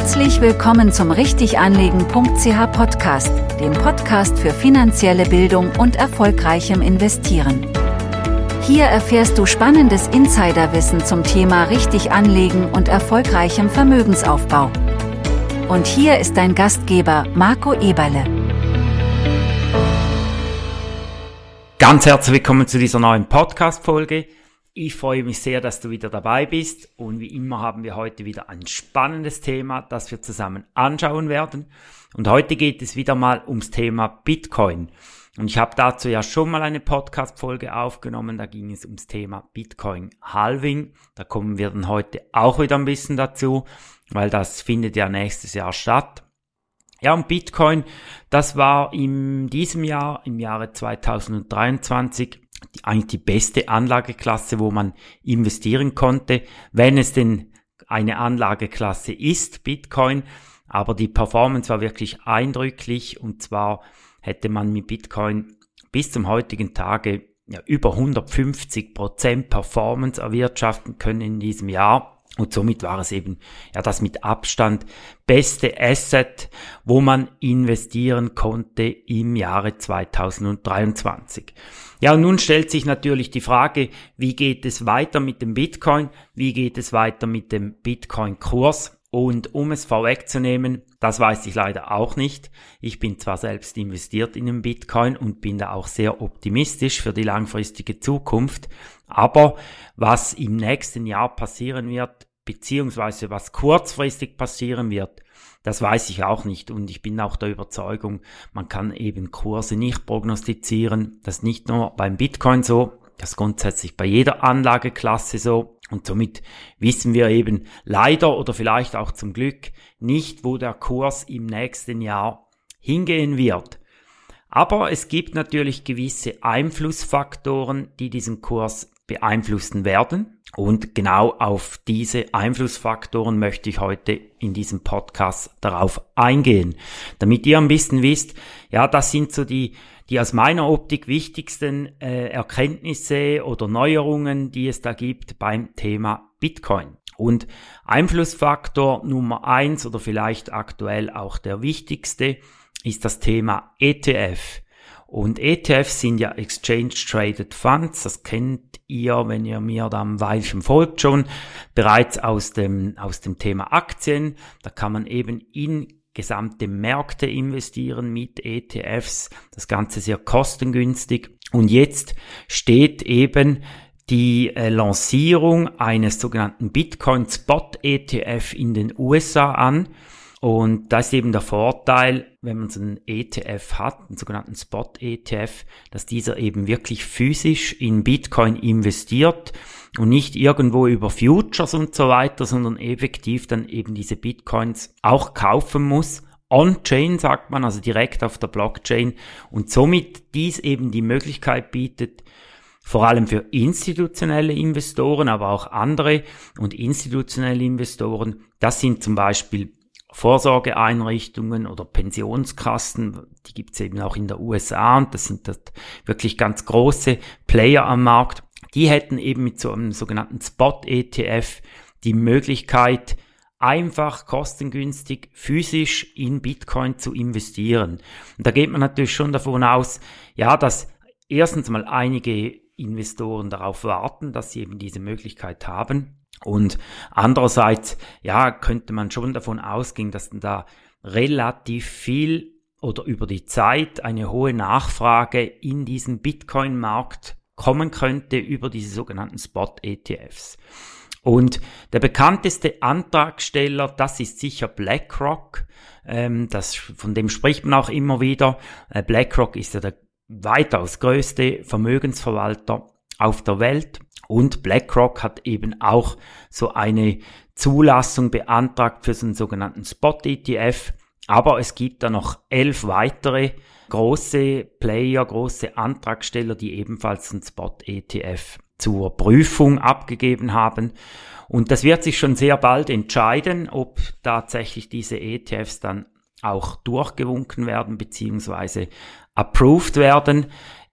Herzlich willkommen zum Richtiganlegen.ch Podcast, dem Podcast für finanzielle Bildung und erfolgreichem Investieren. Hier erfährst du spannendes Insiderwissen zum Thema richtig anlegen und erfolgreichem Vermögensaufbau. Und hier ist dein Gastgeber Marco Eberle. Ganz herzlich willkommen zu dieser neuen Podcast-Folge. Ich freue mich sehr, dass du wieder dabei bist und wie immer haben wir heute wieder ein spannendes Thema, das wir zusammen anschauen werden. Und heute geht es wieder mal ums Thema Bitcoin. Und ich habe dazu ja schon mal eine Podcast-Folge aufgenommen, da ging es ums Thema Bitcoin Halving. Da kommen wir dann heute auch wieder ein bisschen dazu, weil das findet ja nächstes Jahr statt. Ja, und Bitcoin, das war in diesem Jahr, im Jahre 2023, die, eigentlich die beste Anlageklasse, wo man investieren konnte, wenn es denn eine Anlageklasse ist, Bitcoin. Aber die Performance war wirklich eindrücklich und zwar hätte man mit Bitcoin bis zum heutigen Tage ja, über 150 Prozent Performance erwirtschaften können in diesem Jahr. Und somit war es eben ja das mit Abstand beste Asset, wo man investieren konnte im Jahre 2023. Ja, und nun stellt sich natürlich die Frage, wie geht es weiter mit dem Bitcoin? Wie geht es weiter mit dem Bitcoin-Kurs? Und um es vorwegzunehmen, das weiß ich leider auch nicht. Ich bin zwar selbst investiert in den Bitcoin und bin da auch sehr optimistisch für die langfristige Zukunft, aber was im nächsten Jahr passieren wird, beziehungsweise was kurzfristig passieren wird, das weiß ich auch nicht und ich bin auch der Überzeugung, man kann eben Kurse nicht prognostizieren. Das ist nicht nur beim Bitcoin so, das ist grundsätzlich bei jeder Anlageklasse so. Und somit wissen wir eben leider oder vielleicht auch zum Glück nicht, wo der Kurs im nächsten Jahr hingehen wird. Aber es gibt natürlich gewisse Einflussfaktoren, die diesen Kurs beeinflussen werden. Und genau auf diese Einflussfaktoren möchte ich heute in diesem Podcast darauf eingehen, damit ihr ein bisschen wisst, ja, das sind so die die aus meiner Optik wichtigsten äh, Erkenntnisse oder Neuerungen, die es da gibt beim Thema Bitcoin. Und Einflussfaktor Nummer eins oder vielleicht aktuell auch der wichtigste ist das Thema ETF. Und ETFs sind ja Exchange Traded Funds. Das kennt ihr, wenn ihr mir da ein Weilchen folgt schon, bereits aus dem, aus dem Thema Aktien. Da kann man eben in gesamte Märkte investieren mit ETFs. Das Ganze sehr kostengünstig. Und jetzt steht eben die äh, Lancierung eines sogenannten Bitcoin Spot ETF in den USA an. Und das ist eben der Vorteil, wenn man so einen ETF hat, einen sogenannten Spot ETF, dass dieser eben wirklich physisch in Bitcoin investiert und nicht irgendwo über Futures und so weiter, sondern effektiv dann eben diese Bitcoins auch kaufen muss. On-Chain sagt man, also direkt auf der Blockchain und somit dies eben die Möglichkeit bietet, vor allem für institutionelle Investoren, aber auch andere und institutionelle Investoren. Das sind zum Beispiel Vorsorgeeinrichtungen oder Pensionskassen, die gibt es eben auch in der USA und das sind das wirklich ganz große Player am Markt. Die hätten eben mit so einem sogenannten Spot-ETF die Möglichkeit, einfach kostengünstig physisch in Bitcoin zu investieren. Und da geht man natürlich schon davon aus, ja, dass erstens mal einige Investoren darauf warten, dass sie eben diese Möglichkeit haben. Und andererseits, ja, könnte man schon davon ausgehen, dass da relativ viel oder über die Zeit eine hohe Nachfrage in diesen Bitcoin-Markt kommen könnte über diese sogenannten Spot-ETFs. Und der bekannteste Antragsteller, das ist sicher BlackRock. Ähm, das, von dem spricht man auch immer wieder. Äh, BlackRock ist ja der weitaus größte Vermögensverwalter auf der Welt. Und BlackRock hat eben auch so eine Zulassung beantragt für einen sogenannten Spot-ETF. Aber es gibt da noch elf weitere große Player, große Antragsteller, die ebenfalls einen Spot-ETF zur Prüfung abgegeben haben. Und das wird sich schon sehr bald entscheiden, ob tatsächlich diese ETFs dann auch durchgewunken werden beziehungsweise approved werden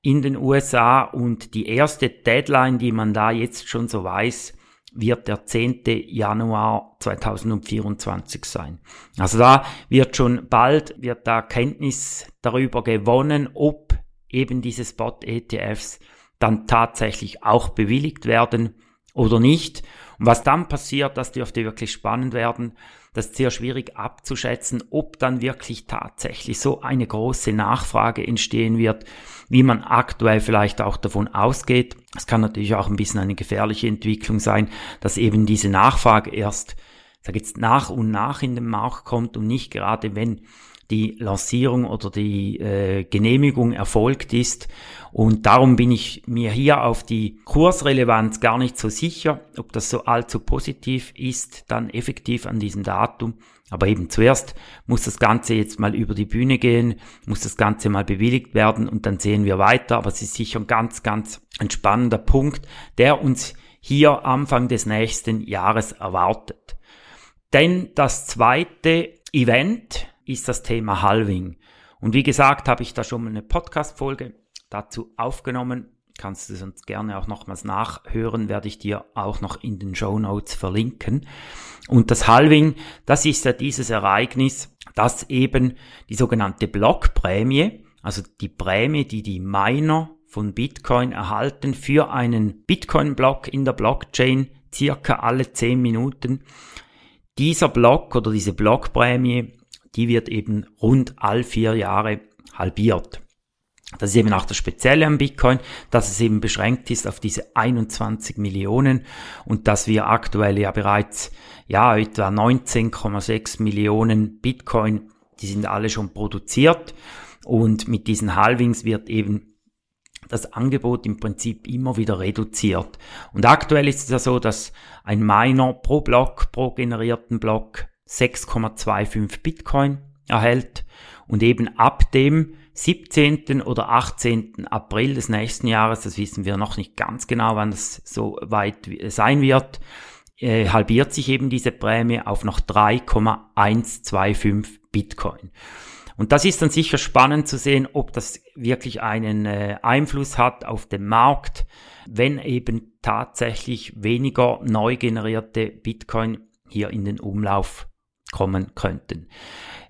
in den USA. Und die erste Deadline, die man da jetzt schon so weiß, wird der 10. Januar 2024 sein. Also da wird schon bald, wird da Kenntnis darüber gewonnen, ob eben diese Spot-ETFs dann tatsächlich auch bewilligt werden oder nicht. Und was dann passiert, das dürfte wirklich spannend werden. Das ist sehr schwierig abzuschätzen, ob dann wirklich tatsächlich so eine große Nachfrage entstehen wird, wie man aktuell vielleicht auch davon ausgeht. Es kann natürlich auch ein bisschen eine gefährliche Entwicklung sein, dass eben diese Nachfrage erst, sag jetzt, nach und nach in den Markt kommt und nicht gerade wenn die Lancierung oder die äh, Genehmigung erfolgt ist. Und darum bin ich mir hier auf die Kursrelevanz gar nicht so sicher, ob das so allzu positiv ist, dann effektiv an diesem Datum. Aber eben zuerst muss das Ganze jetzt mal über die Bühne gehen, muss das Ganze mal bewilligt werden und dann sehen wir weiter. Aber es ist sicher ein ganz, ganz ein spannender Punkt, der uns hier Anfang des nächsten Jahres erwartet. Denn das zweite Event, ist das Thema Halving. Und wie gesagt, habe ich da schon mal eine Podcast-Folge dazu aufgenommen. Kannst du uns gerne auch nochmals nachhören, werde ich dir auch noch in den Show Notes verlinken. Und das Halving, das ist ja dieses Ereignis, dass eben die sogenannte Blockprämie, also die Prämie, die die Miner von Bitcoin erhalten für einen Bitcoin-Block in der Blockchain circa alle 10 Minuten. Dieser Block oder diese Blockprämie die wird eben rund all vier Jahre halbiert. Das ist eben auch das Spezielle am Bitcoin, dass es eben beschränkt ist auf diese 21 Millionen und dass wir aktuell ja bereits, ja, etwa 19,6 Millionen Bitcoin, die sind alle schon produziert und mit diesen Halvings wird eben das Angebot im Prinzip immer wieder reduziert. Und aktuell ist es ja so, dass ein Miner pro Block, pro generierten Block 6,25 Bitcoin erhält und eben ab dem 17. oder 18. April des nächsten Jahres, das wissen wir noch nicht ganz genau, wann das so weit sein wird, äh, halbiert sich eben diese Prämie auf noch 3,125 Bitcoin. Und das ist dann sicher spannend zu sehen, ob das wirklich einen äh, Einfluss hat auf den Markt, wenn eben tatsächlich weniger neu generierte Bitcoin hier in den Umlauf kommen könnten.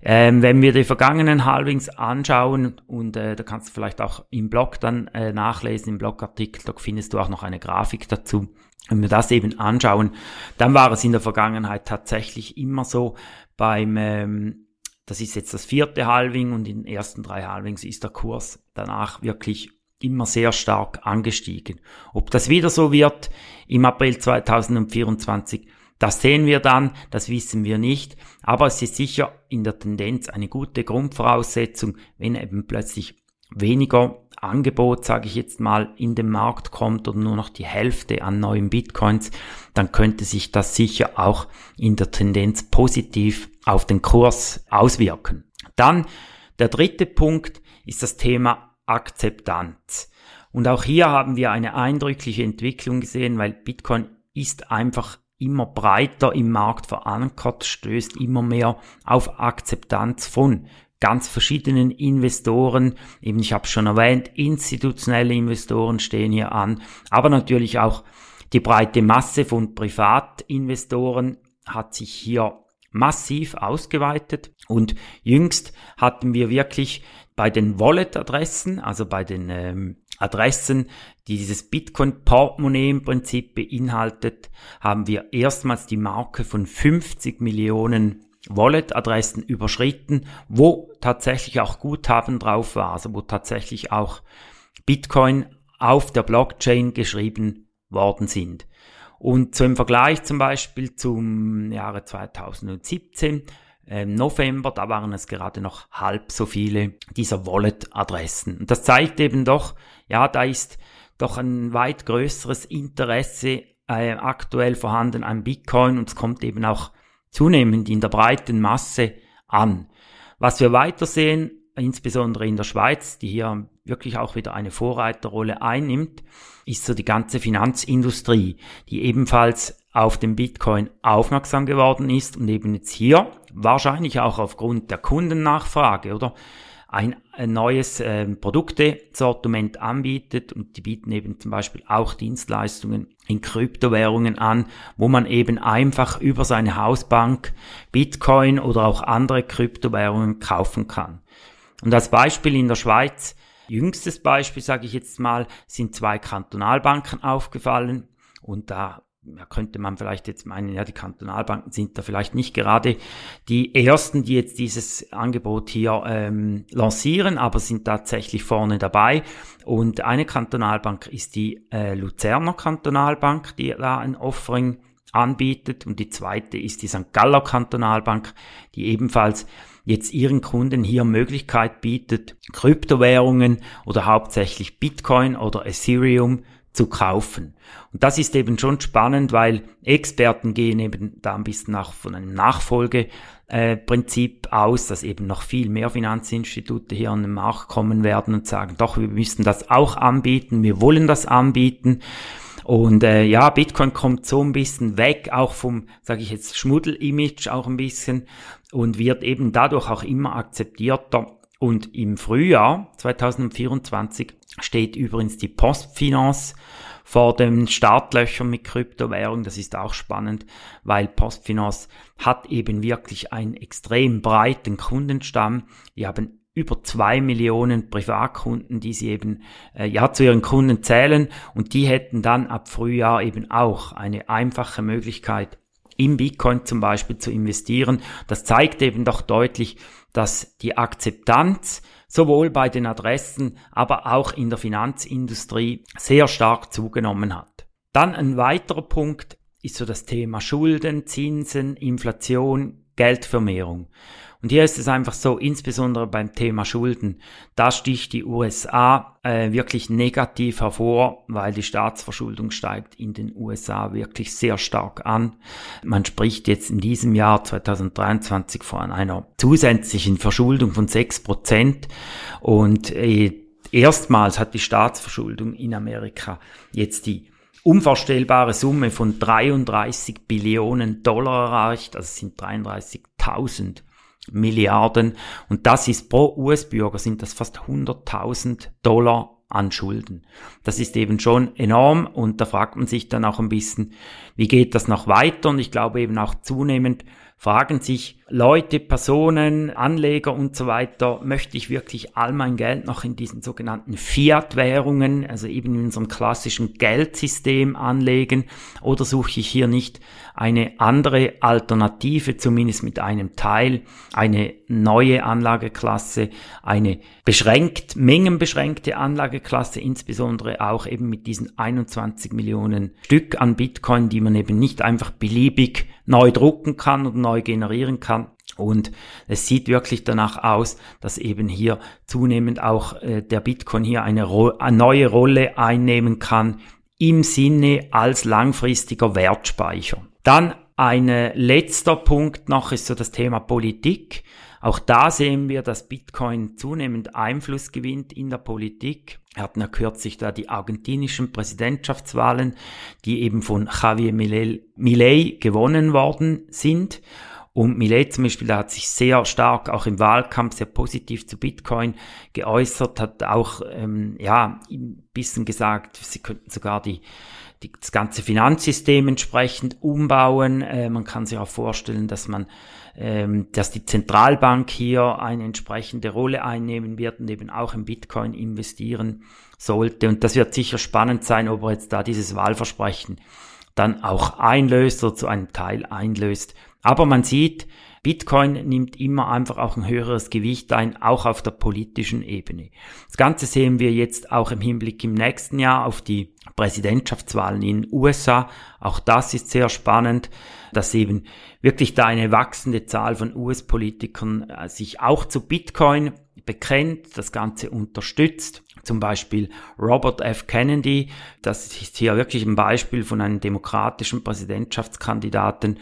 Ähm, wenn wir die vergangenen Halvings anschauen, und äh, da kannst du vielleicht auch im Blog dann äh, nachlesen, im Blogartikel, da findest du auch noch eine Grafik dazu. Wenn wir das eben anschauen, dann war es in der Vergangenheit tatsächlich immer so beim, ähm, das ist jetzt das vierte Halving und in den ersten drei Halvings ist der Kurs danach wirklich immer sehr stark angestiegen. Ob das wieder so wird im April 2024, das sehen wir dann, das wissen wir nicht, aber es ist sicher in der Tendenz eine gute Grundvoraussetzung, wenn eben plötzlich weniger Angebot, sage ich jetzt mal, in den Markt kommt oder nur noch die Hälfte an neuen Bitcoins, dann könnte sich das sicher auch in der Tendenz positiv auf den Kurs auswirken. Dann der dritte Punkt ist das Thema Akzeptanz. Und auch hier haben wir eine eindrückliche Entwicklung gesehen, weil Bitcoin ist einfach immer breiter im Markt verankert, stößt immer mehr auf Akzeptanz von ganz verschiedenen Investoren. Eben, ich habe schon erwähnt, institutionelle Investoren stehen hier an, aber natürlich auch die breite Masse von Privatinvestoren hat sich hier massiv ausgeweitet und jüngst hatten wir wirklich bei den Wallet-Adressen, also bei den ähm, Adressen, die dieses Bitcoin-Portemonnaie im Prinzip beinhaltet, haben wir erstmals die Marke von 50 Millionen Wallet-Adressen überschritten, wo tatsächlich auch Guthaben drauf war, also wo tatsächlich auch Bitcoin auf der Blockchain geschrieben worden sind. Und so im Vergleich zum Beispiel zum Jahre 2017 ähm, November, da waren es gerade noch halb so viele dieser Wallet-Adressen. Und das zeigt eben doch, ja, da ist doch ein weit größeres Interesse äh, aktuell vorhanden an Bitcoin und es kommt eben auch zunehmend in der breiten Masse an. Was wir weiter sehen, insbesondere in der Schweiz, die hier wirklich auch wieder eine Vorreiterrolle einnimmt, ist so die ganze Finanzindustrie, die ebenfalls auf den Bitcoin aufmerksam geworden ist und eben jetzt hier wahrscheinlich auch aufgrund der Kundennachfrage, oder? ein, ein neues äh, Produktesortiment anbietet und die bieten eben zum Beispiel auch Dienstleistungen in Kryptowährungen an, wo man eben einfach über seine Hausbank Bitcoin oder auch andere Kryptowährungen kaufen kann. Und als Beispiel in der Schweiz, jüngstes Beispiel sage ich jetzt mal, sind zwei Kantonalbanken aufgefallen und da ja, könnte man vielleicht jetzt meinen, ja, die Kantonalbanken sind da vielleicht nicht gerade die ersten, die jetzt dieses Angebot hier ähm, lancieren, aber sind tatsächlich vorne dabei. Und eine Kantonalbank ist die äh, Luzerner Kantonalbank, die da ein Offering anbietet. Und die zweite ist die St. Galler Kantonalbank, die ebenfalls jetzt ihren Kunden hier Möglichkeit bietet, Kryptowährungen oder hauptsächlich Bitcoin oder Ethereum zu kaufen. Und das ist eben schon spannend, weil Experten gehen eben da ein bisschen nach, von einem Nachfolgeprinzip äh, aus, dass eben noch viel mehr Finanzinstitute hier an den Markt kommen werden und sagen, doch, wir müssen das auch anbieten, wir wollen das anbieten. Und äh, ja, Bitcoin kommt so ein bisschen weg, auch vom, sage ich jetzt, Schmuddel-Image auch ein bisschen und wird eben dadurch auch immer akzeptierter. Und im Frühjahr 2024 steht übrigens die Postfinance vor den Startlöchern mit Kryptowährung. Das ist auch spannend, weil Postfinance hat eben wirklich einen extrem breiten Kundenstamm. Die haben über zwei Millionen Privatkunden, die sie eben äh, ja zu ihren Kunden zählen und die hätten dann ab Frühjahr eben auch eine einfache Möglichkeit in Bitcoin zum Beispiel zu investieren. Das zeigt eben doch deutlich, dass die Akzeptanz sowohl bei den Adressen, aber auch in der Finanzindustrie sehr stark zugenommen hat. Dann ein weiterer Punkt ist so das Thema Schulden, Zinsen, Inflation, Geldvermehrung. Und hier ist es einfach so, insbesondere beim Thema Schulden, da sticht die USA äh, wirklich negativ hervor, weil die Staatsverschuldung steigt in den USA wirklich sehr stark an. Man spricht jetzt in diesem Jahr 2023 von einer zusätzlichen Verschuldung von 6 Prozent und äh, erstmals hat die Staatsverschuldung in Amerika jetzt die unvorstellbare Summe von 33 Billionen Dollar erreicht, also sind 33.000 Milliarden. Und das ist pro US-Bürger sind das fast 100.000 Dollar an Schulden. Das ist eben schon enorm und da fragt man sich dann auch ein bisschen, wie geht das noch weiter? Und ich glaube eben auch zunehmend fragen sich Leute, Personen, Anleger und so weiter, möchte ich wirklich all mein Geld noch in diesen sogenannten Fiat-Währungen, also eben in unserem klassischen Geldsystem anlegen oder suche ich hier nicht eine andere Alternative, zumindest mit einem Teil, eine neue Anlageklasse, eine beschränkt, mengenbeschränkte Anlageklasse, insbesondere auch eben mit diesen 21 Millionen Stück an Bitcoin, die man eben nicht einfach beliebig neu drucken kann und neu generieren kann. Und es sieht wirklich danach aus, dass eben hier zunehmend auch äh, der Bitcoin hier eine, eine neue Rolle einnehmen kann im Sinne als langfristiger Wertspeicher. Dann ein letzter Punkt noch ist so das Thema Politik. Auch da sehen wir, dass Bitcoin zunehmend Einfluss gewinnt in der Politik. Wir hatten ja kürzlich da die argentinischen Präsidentschaftswahlen, die eben von Javier Milei gewonnen worden sind. Und Millet zum Beispiel, hat sich sehr stark auch im Wahlkampf sehr positiv zu Bitcoin geäußert, hat auch ähm, ja ein bisschen gesagt, sie könnten sogar die, die das ganze Finanzsystem entsprechend umbauen. Äh, man kann sich auch vorstellen, dass man ähm, dass die Zentralbank hier eine entsprechende Rolle einnehmen wird und eben auch in Bitcoin investieren sollte. Und das wird sicher spannend sein, ob er jetzt da dieses Wahlversprechen dann auch einlöst oder zu einem Teil einlöst. Aber man sieht, Bitcoin nimmt immer einfach auch ein höheres Gewicht ein, auch auf der politischen Ebene. Das Ganze sehen wir jetzt auch im Hinblick im nächsten Jahr auf die Präsidentschaftswahlen in den USA. Auch das ist sehr spannend, dass eben wirklich da eine wachsende Zahl von US-Politikern äh, sich auch zu Bitcoin bekennt, das Ganze unterstützt. Zum Beispiel Robert F. Kennedy, das ist hier wirklich ein Beispiel von einem demokratischen Präsidentschaftskandidaten.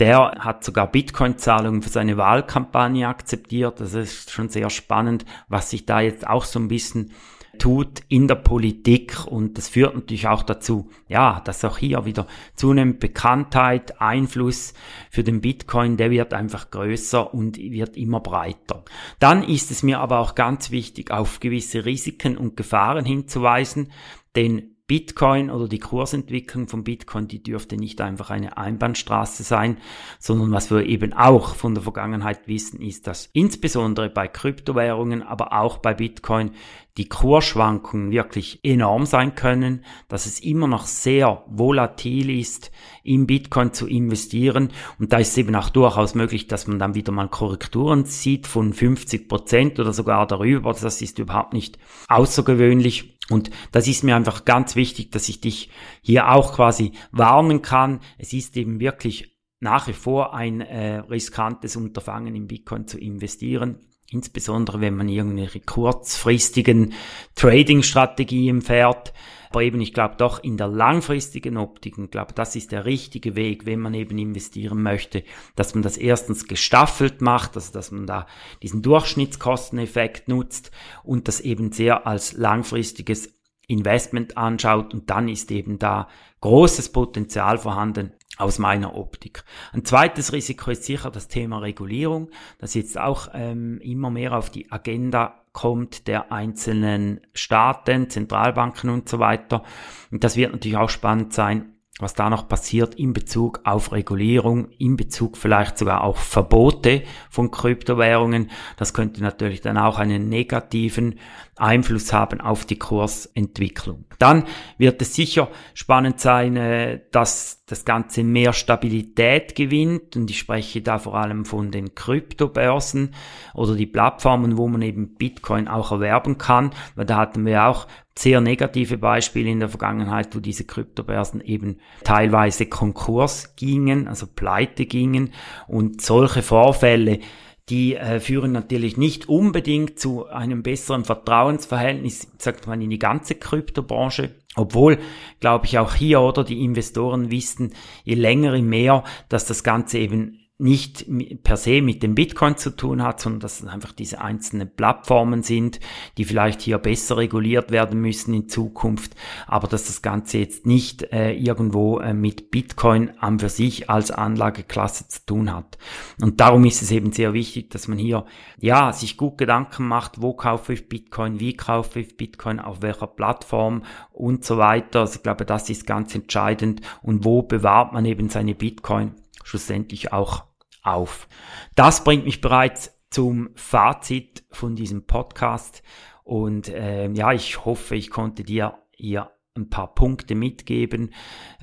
Der hat sogar Bitcoin-Zahlungen für seine Wahlkampagne akzeptiert. Das ist schon sehr spannend, was sich da jetzt auch so ein bisschen tut in der Politik und das führt natürlich auch dazu, ja, dass auch hier wieder zunehmend Bekanntheit, Einfluss für den Bitcoin, der wird einfach größer und wird immer breiter. Dann ist es mir aber auch ganz wichtig, auf gewisse Risiken und Gefahren hinzuweisen, denn Bitcoin oder die Kursentwicklung von Bitcoin, die dürfte nicht einfach eine Einbahnstraße sein, sondern was wir eben auch von der Vergangenheit wissen, ist, dass insbesondere bei Kryptowährungen, aber auch bei Bitcoin die Kursschwankungen wirklich enorm sein können, dass es immer noch sehr volatil ist, in Bitcoin zu investieren. Und da ist es eben auch durchaus möglich, dass man dann wieder mal Korrekturen sieht von 50 Prozent oder sogar darüber. Das ist überhaupt nicht außergewöhnlich. Und das ist mir einfach ganz wichtig, dass ich dich hier auch quasi warnen kann. Es ist eben wirklich nach wie vor ein äh, riskantes Unterfangen in Bitcoin zu investieren. Insbesondere wenn man irgendwelche kurzfristigen Trading-Strategien fährt. Aber eben, ich glaube doch in der langfristigen Optik, ich glaube, das ist der richtige Weg, wenn man eben investieren möchte, dass man das erstens gestaffelt macht, also dass man da diesen Durchschnittskosteneffekt nutzt und das eben sehr als langfristiges Investment anschaut und dann ist eben da großes Potenzial vorhanden, aus meiner Optik. Ein zweites Risiko ist sicher das Thema Regulierung, das jetzt auch ähm, immer mehr auf die Agenda kommt der einzelnen Staaten, Zentralbanken und so weiter. Und das wird natürlich auch spannend sein, was da noch passiert in Bezug auf Regulierung, in Bezug vielleicht sogar auch Verbote von Kryptowährungen. Das könnte natürlich dann auch einen negativen Einfluss haben auf die Kursentwicklung. Dann wird es sicher spannend sein, äh, dass das Ganze mehr Stabilität gewinnt und ich spreche da vor allem von den Kryptobörsen oder die Plattformen, wo man eben Bitcoin auch erwerben kann, weil da hatten wir auch sehr negative Beispiele in der Vergangenheit, wo diese Kryptobörsen eben teilweise Konkurs gingen, also pleite gingen und solche Vorfälle, die äh, führen natürlich nicht unbedingt zu einem besseren Vertrauensverhältnis, sagt man, in die ganze Kryptobranche. Obwohl, glaube ich, auch hier oder die Investoren wissen, je länger, je mehr, dass das Ganze eben nicht per se mit dem Bitcoin zu tun hat, sondern dass es einfach diese einzelnen Plattformen sind, die vielleicht hier besser reguliert werden müssen in Zukunft, aber dass das Ganze jetzt nicht äh, irgendwo äh, mit Bitcoin an für sich als Anlageklasse zu tun hat. Und darum ist es eben sehr wichtig, dass man hier ja sich gut Gedanken macht, wo kaufe ich Bitcoin, wie kaufe ich Bitcoin, auf welcher Plattform und so weiter. Also ich glaube, das ist ganz entscheidend und wo bewahrt man eben seine Bitcoin schlussendlich auch auf. Das bringt mich bereits zum Fazit von diesem Podcast und äh, ja, ich hoffe, ich konnte dir hier ein paar Punkte mitgeben,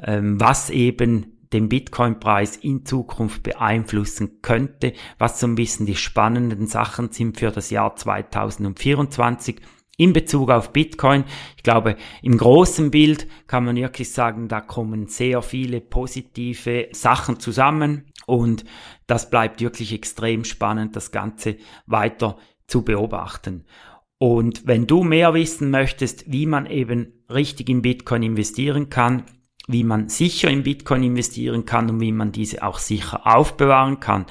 ähm, was eben den Bitcoin-Preis in Zukunft beeinflussen könnte, was so ein bisschen die spannenden Sachen sind für das Jahr 2024 in Bezug auf Bitcoin. Ich glaube, im großen Bild kann man wirklich sagen, da kommen sehr viele positive Sachen zusammen. Und das bleibt wirklich extrem spannend, das Ganze weiter zu beobachten. Und wenn du mehr wissen möchtest, wie man eben richtig in Bitcoin investieren kann, wie man sicher in Bitcoin investieren kann und wie man diese auch sicher aufbewahren kann,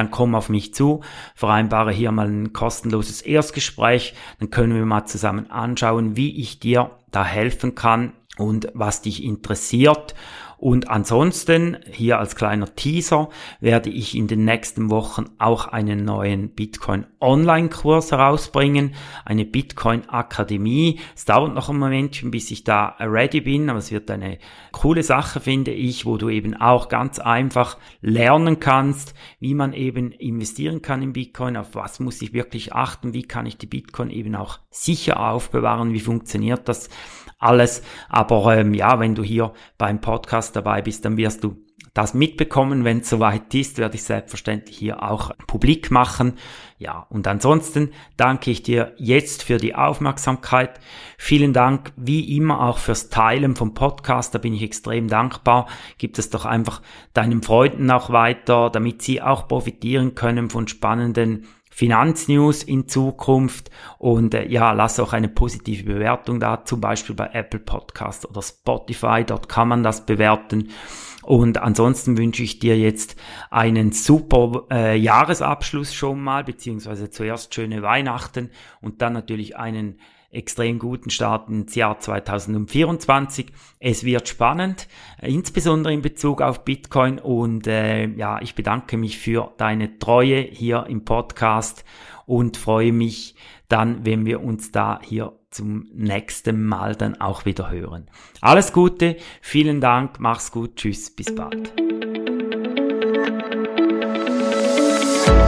dann komm auf mich zu, vereinbare hier mal ein kostenloses Erstgespräch, dann können wir mal zusammen anschauen, wie ich dir da helfen kann und was dich interessiert und ansonsten, hier als kleiner Teaser, werde ich in den nächsten Wochen auch einen neuen Bitcoin Online-Kurs herausbringen, eine Bitcoin Akademie. Es dauert noch ein Momentchen, bis ich da ready bin, aber es wird eine coole Sache, finde ich, wo du eben auch ganz einfach lernen kannst, wie man eben investieren kann in Bitcoin, auf was muss ich wirklich achten, wie kann ich die Bitcoin eben auch sicher aufbewahren, wie funktioniert das alles. Aber ähm, ja, wenn du hier beim Podcast dabei bist, dann wirst du das mitbekommen. Wenn es soweit ist, werde ich selbstverständlich hier auch publik machen. Ja, und ansonsten danke ich dir jetzt für die Aufmerksamkeit. Vielen Dank wie immer auch fürs Teilen vom Podcast. Da bin ich extrem dankbar. Gib es doch einfach deinen Freunden auch weiter, damit sie auch profitieren können von spannenden Finanznews in Zukunft und äh, ja, lass auch eine positive Bewertung da, zum Beispiel bei Apple Podcast oder Spotify, dort kann man das bewerten. Und ansonsten wünsche ich dir jetzt einen super äh, Jahresabschluss schon mal, beziehungsweise zuerst schöne Weihnachten und dann natürlich einen extrem guten Start ins Jahr 2024. Es wird spannend, insbesondere in Bezug auf Bitcoin und äh, ja, ich bedanke mich für deine Treue hier im Podcast und freue mich dann, wenn wir uns da hier zum nächsten Mal dann auch wieder hören. Alles Gute, vielen Dank, mach's gut, tschüss, bis bald.